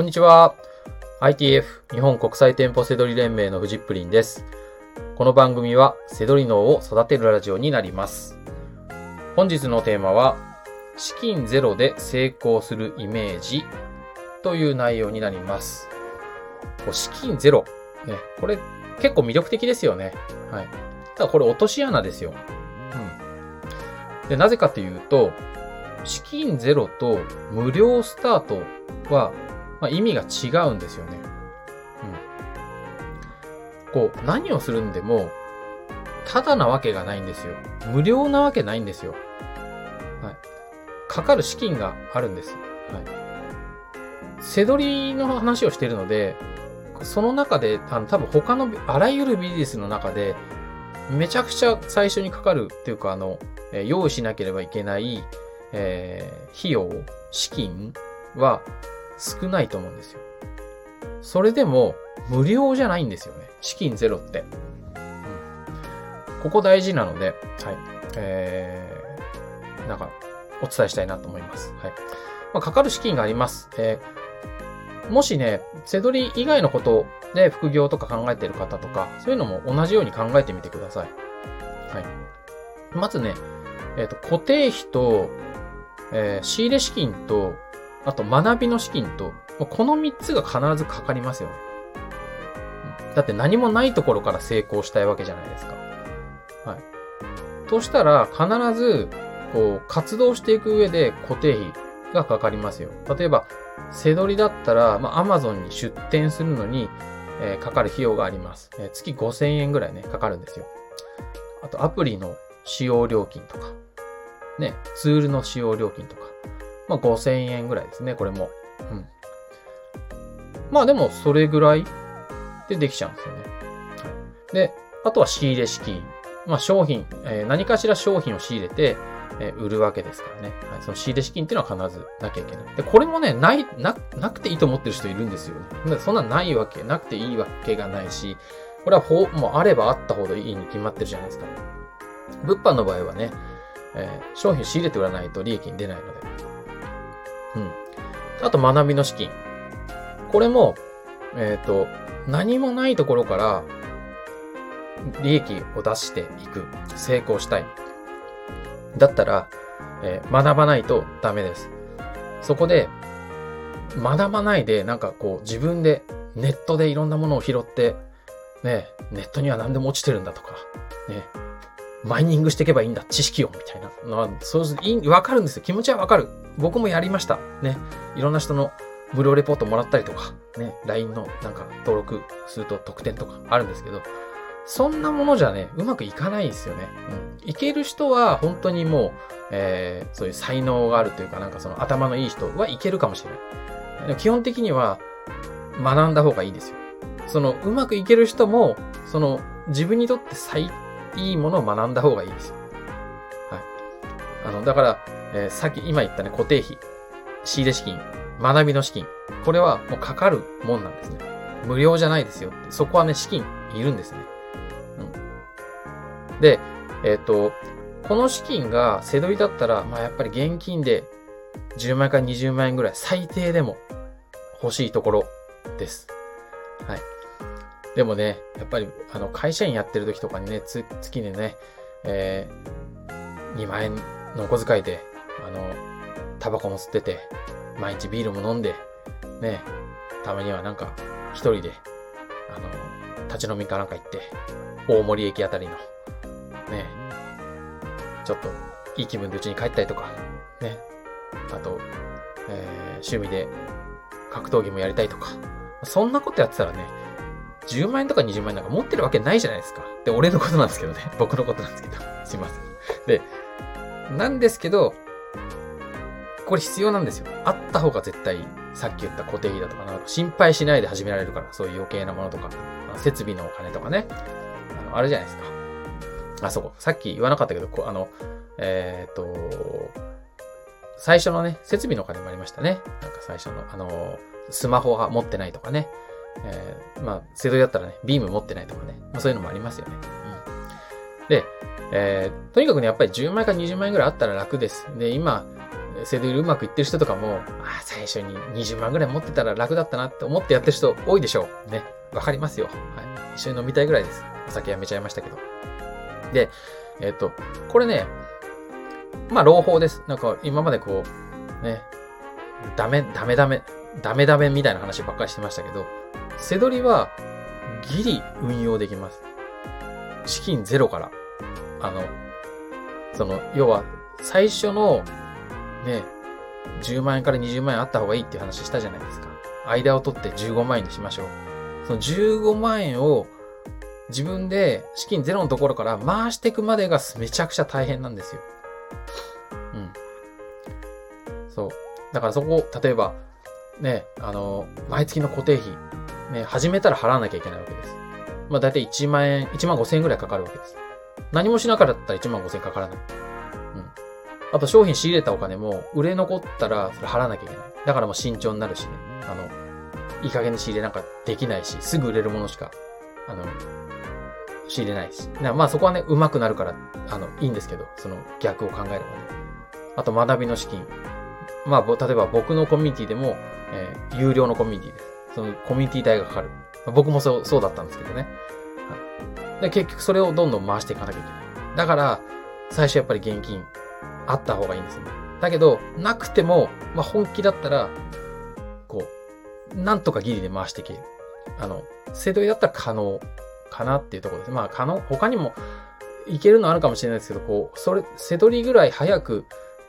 こんにちは。ITF 日本国際店舗セドリ連盟のフジップリンです。この番組はセドリ脳を育てるラジオになります。本日のテーマは資金ゼロで成功するイメージという内容になります。資金ゼロ。ね、これ結構魅力的ですよね。はい。ただこれ落とし穴ですよ。うん。で、なぜかというと、資金ゼロと無料スタートは、まあ、意味が違うんですよね。うん。こう、何をするんでも、ただなわけがないんですよ。無料なわけないんですよ。はい。かかる資金があるんです。はい。背取りの話をしてるので、その中で、あの、多分他の、あらゆるビジネスの中で、めちゃくちゃ最初にかかるっていうか、あの、え用意しなければいけない、えー費用、資金は少ないと思うんですよ。それでも、無料じゃないんですよね。資金ゼロって。うん、ここ大事なので、はい。えー、なんか、お伝えしたいなと思います。はい。まあ、かかる資金があります。えーもしね、背取り以外のことで副業とか考えてる方とか、そういうのも同じように考えてみてください。はい。まずね、えっ、と、固定費と、えー仕入れ資金と、あと学びの資金と、この3つが必ずかかりますよね。だって何もないところから成功したいわけじゃないですか。はい。としたら、必ず、こう、活動していく上で固定費がかかりますよ。例えば、背取りだったら、まあ、Amazon に出店するのに、えーかかる費用があります。えー月5000円ぐらいね、かかるんですよ。あと、アプリの使用料金とか、ね、ツールの使用料金とか、まあ、5000円ぐらいですね、これも。うん。まあ、でも、それぐらいでできちゃうんですよね。で、あとは仕入れ資金。まあ、商品、えー何かしら商品を仕入れて、えー売るわけですからね。はい、その仕入れ資金っていうのは必ずなきゃいけない。で、これもね、ない、な、なくていいと思ってる人いるんですよね。そんなないわけ、なくていいわけがないし、これはほ、もうあればあったほどいいに決まってるじゃないですか。物販の場合はね、えー商品仕入れて売らないと利益に出ないので。うん。あと学びの資金。これも、えっ、と、何もないところから利益を出していく。成功したい。だったら、えー学ばないとダメです。そこで、学ばないで、なんかこう自分でネットでいろんなものを拾って、ね、ネットには何でも落ちてるんだとか、ね、マイニングしていけばいいんだ、知識を、みたいなのは。そうするいいわかるんですよ。気持ちはわかる。僕もやりました。ね。いろんな人の無料レポートもらったりとか、ね、LINE のなんか登録すると特典とかあるんですけど、そんなものじゃね、うまくいかないですよね。うん。いける人は本当にもう、えー、そういう才能があるというか、なんかその頭のいい人はいけるかもしれない。基本的には学んだ方がいいですよ。その、うまくいける人も、その、自分にとって最いいものを学んだ方がいいですよ。はい。あの、だから、えーさっき今言ったね、固定費、仕入れ資金、学びの資金。これはもうかかるもんなんですね。無料じゃないですよって。そこはね、資金いるんですね。うん。で、えっ、と、この資金が背取りだったら、まあやっぱり現金で10万円から20万円ぐらい最低でも欲しいところです。はい。でもね、やっぱり、あの、会社員やってる時とかにね、つ、月にね、えー、2万円のお小遣いで、あの、タバコも吸ってて、毎日ビールも飲んで、ね、たまにはなんか、一人で、あの、立ち飲みかなんか行って、大森駅あたりの、ね、ちょっと、いい気分で家に帰ったりとか、ね、あと、えー趣味で格闘技もやりたいとか、そんなことやってたらね、10万円とか20万円なんか持ってるわけないじゃないですか。で、俺のことなんですけどね。僕のことなんですけど。すいません。で、なんですけど、これ必要なんですよ。あった方が絶対、さっき言った固定費だとかな、心配しないで始められるから、そういう余計なものとか、設備のお金とかね。あの、あるじゃないですか。あ、そこ。さっき言わなかったけど、こ、あの、えーっと、最初のね、設備のお金もありましたね。なんか最初の、あの、スマホが持ってないとかね。えーまあ、セドリだったらね、ビーム持ってないとかね。まあ、そういうのもありますよね。うん。で、えーとにかくね、やっぱり10万円か20万円ぐらいあったら楽です。で、今、セドリうまくいってる人とかも、あ最初に20万ぐらい持ってたら楽だったなって思ってやってる人多いでしょう。ね。わかりますよ。はい。一緒に飲みたいぐらいです。お酒やめちゃいましたけど。で、えっ、と、これね、まあ、朗報です。なんか、今までこう、ね、ダメ、ダメダメ、ダメダメみたいな話ばっかりしてましたけど、セドリは、ギリ運用できます。資金ゼロから。あの、その、要は、最初の、ね、10万円から20万円あった方がいいっていう話したじゃないですか。間を取って15万円にしましょう。その15万円を自分で資金ゼロのところから回していくまでがめちゃくちゃ大変なんですよ。うん。そう。だからそこ、例えば、ね、あの、毎月の固定費、ね、始めたら払わなきゃいけないわけです。まあ大体1万円、1万5千円ぐらいかかるわけです。何もしなかったら1万5千円かからない。うん。あと商品仕入れたお金も、売れ残ったらそれ払わなきゃいけない。だからもう慎重になるしね。あの、いい加減に仕入れなんかできないし、すぐ売れるものしか、あの、仕入れないし。まあそこはね、上手くなるから、あの、いいんですけど、その逆を考えればね。あと学びの資金。まあ、例えば僕のコミュニティでも、えー、有料のコミュニティです。そのコミュニティ代がかかる。僕もそう、そうだったんですけどね。で、結局それをどんどん回していかなきゃいけない。だから、最初やっぱり現金あった方がいいんですよね。だけど、なくても、まあ、本気だったら、こう、なんとかギリで回していける。あの、制度だったら可能かなっていうところです。まあ、可能、他にもいけるのあるかもしれないですけど、こう、それ、せどりぐらい早く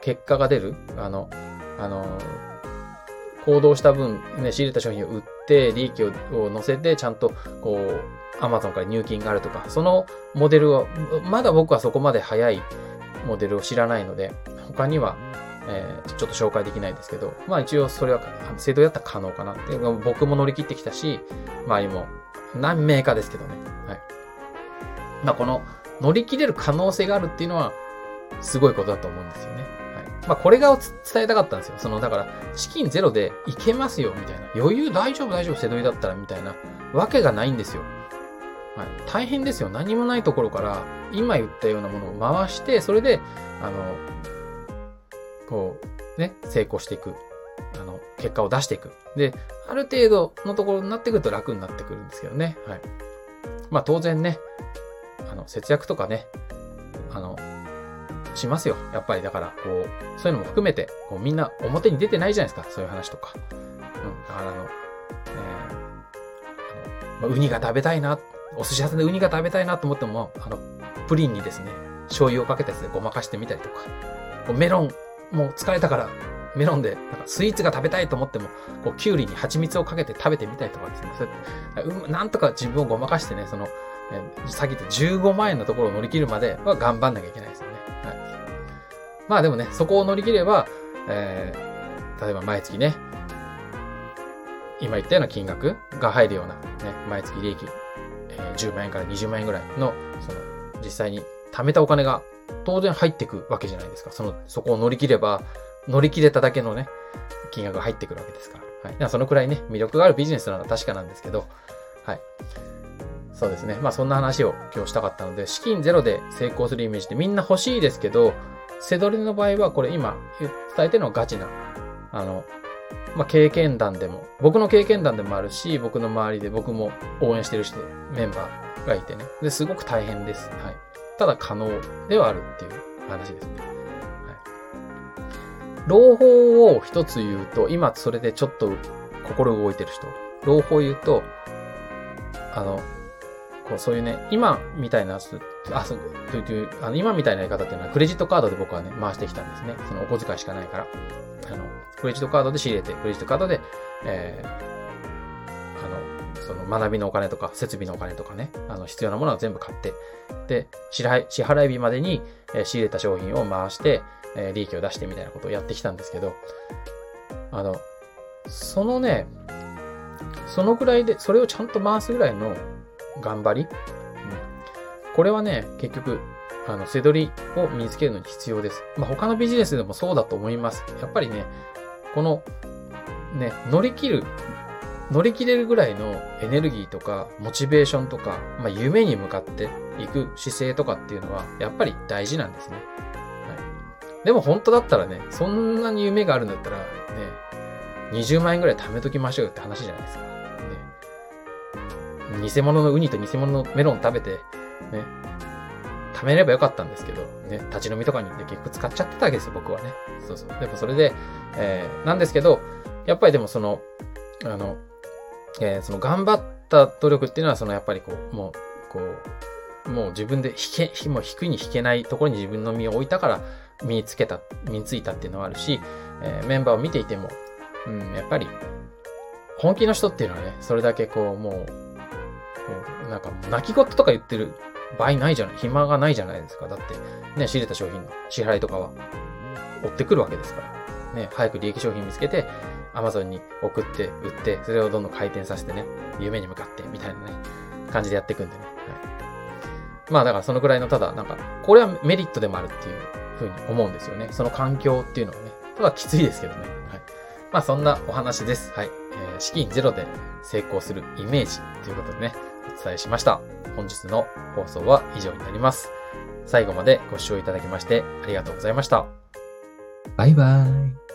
結果が出る。あの、あの、行動した分、ね、仕入れた商品を売って、利益を乗せて、ちゃんと、こう、アマゾンから入金があるとか、そのモデルは、まだ僕はそこまで早いモデルを知らないので、他には、えー、ちょっと紹介できないですけど、まあ一応それは制度やったら可能かなって。僕も乗り切ってきたし、周りも何名かですけどね。はい。まあこの乗り切れる可能性があるっていうのは、すごいことだと思うんですよね。まあ、これが伝えたかったんですよ。その、だから、資金ゼロでいけますよ、みたいな。余裕大丈夫大丈夫、瀬戸りだったら、みたいな、わけがないんですよ。はい。大変ですよ。何もないところから、今言ったようなものを回して、それで、あの、こう、ね、成功していく。あの、結果を出していく。で、ある程度のところになってくると楽になってくるんですけどね。はい。まあ当然ね、あの、節約とかね、あの、しますよ。やっぱりだから、こう、そういうのも含めて、こうみんな表に出てないじゃないですか。そういう話とか。うん。だからあの、えー、あの、まあ、ウニが食べたいな、お寿司屋さんでウニが食べたいなと思っても、あの、プリンにですね、醤油をかけたやつでごまかしてみたりとか、こうメロン、もう疲れたから、メロンで、なんかスイーツが食べたいと思っても、こう、キュウリに蜂蜜をかけて食べてみたりとかですね。そうやって、なんとか自分をごまかしてね、その、えー、さっき言った15万円のところを乗り切るまでは頑張んなきゃいけないです。まあでもね、そこを乗り切れば、えー、例えば毎月ね、今言ったような金額が入るような、ね、毎月利益、えー、10万円から20万円ぐらいの、その、実際に貯めたお金が当然入ってくわけじゃないですか。その、そこを乗り切れば、乗り切れただけのね、金額が入ってくるわけですから。はい。そのくらいね、魅力があるビジネスなのは確かなんですけど、はい。そうですね。まあそんな話を今日したかったので、資金ゼロで成功するイメージってみんな欲しいですけど、セドリの場合はこれ今伝えてるのはガチな、あの、まあ経験談でも、僕の経験談でもあるし、僕の周りで僕も応援してる人、メンバーがいてね。で、すごく大変です。はい。ただ可能ではあるっていう話ですね。はい。朗報を一つ言うと、今それでちょっと心動いてる人、朗報言うと、あの、こう、そういうね、今みたいな、あ、そう、という、あの、今みたいなやり方っていうのは、クレジットカードで僕はね、回してきたんですね。そのお小遣いしかないから。あの、クレジットカードで仕入れて、クレジットカードで、えー、あの、その学びのお金とか、設備のお金とかね、あの、必要なものは全部買って、で、支払い、支払日までに、えー、仕入れた商品を回して、えー、利益を出してみたいなことをやってきたんですけど、あの、そのね、そのぐらいで、それをちゃんと回すぐらいの頑張り、これはね、結局、あの、背取りを身につけるのに必要です。まあ、他のビジネスでもそうだと思います。やっぱりね、この、ね、乗り切る、乗り切れるぐらいのエネルギーとか、モチベーションとか、まあ、夢に向かっていく姿勢とかっていうのは、やっぱり大事なんですね。はい。でも本当だったらね、そんなに夢があるんだったら、ね、20万円ぐらい貯めときましょうって話じゃないですか。ね。偽物のウニと偽物のメロン食べて、ね、貯めればよかったんですけど、ね、立ち飲みとかに、ね、結局使っちゃってたわけですよ、僕はね。そうそう。でもそれで、えー、なんですけど、やっぱりでもその、あの、えー、その頑張った努力っていうのは、そのやっぱりこう、もう、こう、もう自分で引け、もう低いに引けないところに自分の身を置いたから、身につけた、身についたっていうのはあるし、えー、メンバーを見ていても、うん、やっぱり、本気の人っていうのはね、それだけこう、もう、こうなんか、泣き言とか言ってる場合ないじゃない、暇がないじゃないですか。だって、ね、仕入れた商品の支払いとかは、追ってくるわけですから。ね、早く利益商品見つけて、アマゾンに送って、売って、それをどんどん回転させてね、夢に向かって、みたいなね、感じでやっていくんでね。はい。まあだからそのくらいの、ただ、なんか、これはメリットでもあるっていうふうに思うんですよね。その環境っていうのはね。ただきついですけどね。はい。まあそんなお話です。はい。えー、資金ゼロで成功するイメージということでね、伝えしました。本日の放送は以上になります。最後までご視聴いただきましてありがとうございました。バイバーイ。